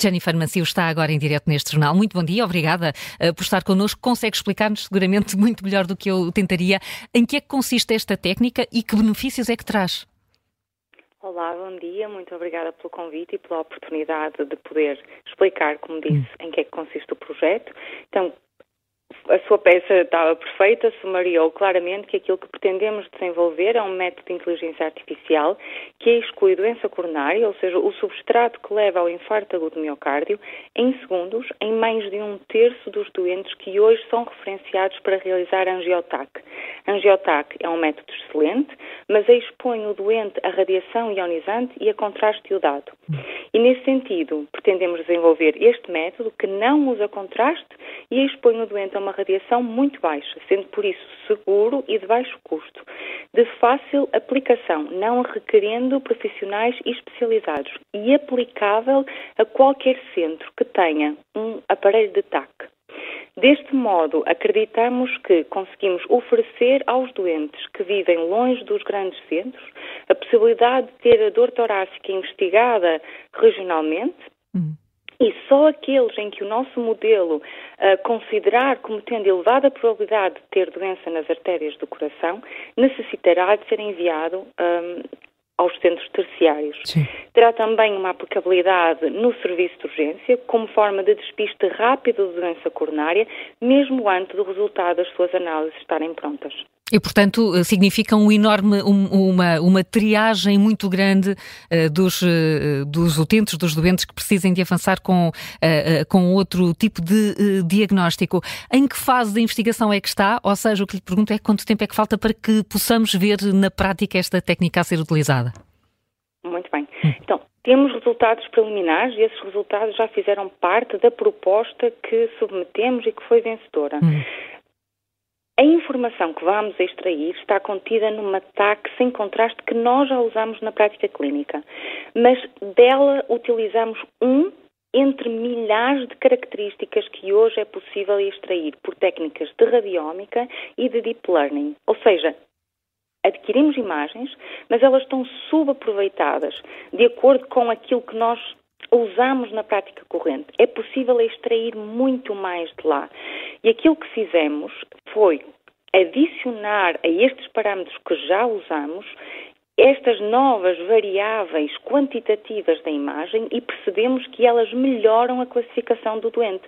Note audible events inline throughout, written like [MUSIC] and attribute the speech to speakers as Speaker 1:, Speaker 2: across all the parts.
Speaker 1: Jennifer Macio está agora em direto neste jornal. Muito bom dia, obrigada uh, por estar connosco. Consegue explicar-nos seguramente [LAUGHS] muito melhor do que eu tentaria em que é que consiste esta técnica e que benefícios é que traz?
Speaker 2: Olá, bom dia, muito obrigada pelo convite e pela oportunidade de poder explicar, como disse, hum. em que é que consiste o projeto. Então, a sua peça estava perfeita, sumariou claramente que aquilo que pretendemos desenvolver é um método de inteligência artificial que exclui doença coronária, ou seja, o substrato que leva ao infarto agudo do miocárdio, em segundos, em mais de um terço dos doentes que hoje são referenciados para realizar angiotac. Angiotac é um método excelente, mas expõe o doente a radiação ionizante e a contraste iodado. E nesse sentido, pretendemos desenvolver este método que não usa contraste e expõe o doente a uma radiação muito baixa, sendo por isso seguro e de baixo custo, de fácil aplicação, não requerendo profissionais especializados e aplicável a qualquer centro que tenha um aparelho de TAC. Deste modo, acreditamos que conseguimos oferecer aos doentes que vivem longe dos grandes centros a possibilidade de ter a dor torácica investigada regionalmente. Uhum e só aqueles em que o nosso modelo uh, considerar como tendo elevada probabilidade de ter doença nas artérias do coração, necessitará de ser enviado um, aos centros terciários. Sim. Terá também uma aplicabilidade no serviço de urgência, como forma de despiste rápido de doença coronária, mesmo antes do resultado das suas análises estarem prontas.
Speaker 1: E, portanto, eh, significa um enorme, um, uma, uma triagem muito grande uh, dos, uh, dos utentes, dos doentes que precisem de avançar com, uh, com outro tipo de diagnóstico. Em que fase da investigação é que está? Ou seja, o que lhe pergunto é quanto tempo é que falta para que possamos ver na prática esta técnica a ser utilizada?
Speaker 2: Muito bem. Então, temos resultados preliminares e esses resultados já fizeram parte da proposta que submetemos e que foi vencedora. Hum. A informação que vamos extrair está contida numa TAC sem contraste que nós já usamos na prática clínica, mas dela utilizamos um entre milhares de características que hoje é possível extrair por técnicas de radiómica e de deep learning. Ou seja, adquirimos imagens, mas elas estão subaproveitadas de acordo com aquilo que nós usamos na prática corrente. É possível extrair muito mais de lá. E aquilo que fizemos foi adicionar a estes parâmetros que já usamos estas novas variáveis quantitativas da imagem e percebemos que elas melhoram a classificação do doente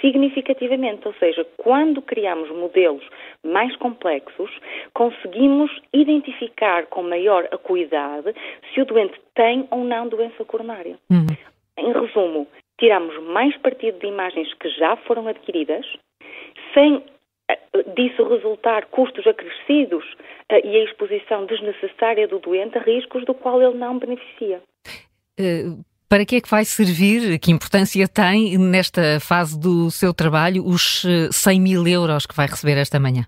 Speaker 2: significativamente. Ou seja, quando criamos modelos mais complexos, conseguimos identificar com maior acuidade se o doente tem ou não doença coronária. Uhum. Em resumo, tiramos mais partido de imagens que já foram adquiridas, sem disso resultar custos acrescidos uh, e a exposição desnecessária do doente a riscos do qual ele não beneficia.
Speaker 1: Uh, para que é que vai servir, que importância tem nesta fase do seu trabalho os 100 mil euros que vai receber esta manhã?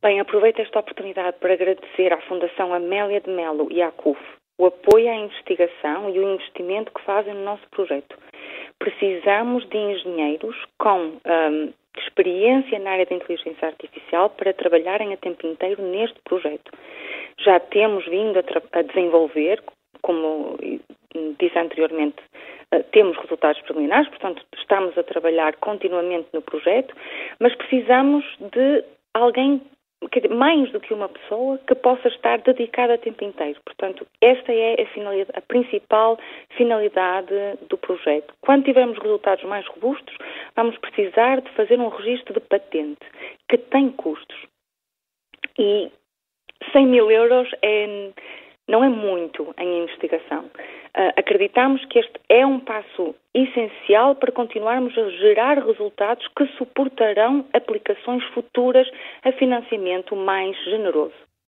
Speaker 2: Bem, aproveito esta oportunidade para agradecer à Fundação Amélia de Melo e à CUF o apoio à investigação e o investimento que fazem no nosso projeto. Precisamos de engenheiros com um, experiência na área da inteligência artificial para trabalharem a tempo inteiro neste projeto. Já temos vindo a, a desenvolver, como disse anteriormente, uh, temos resultados preliminares, portanto, estamos a trabalhar continuamente no projeto, mas precisamos de alguém mais do que uma pessoa que possa estar dedicada a tempo inteiro. Portanto, esta é a, a principal finalidade do projeto. Quando tivermos resultados mais robustos, vamos precisar de fazer um registro de patente que tem custos. E 100 mil euros é, não é muito em investigação. Uh, acreditamos que este é um passo essencial para continuarmos a gerar resultados que suportarão aplicações futuras a financiamento mais generoso.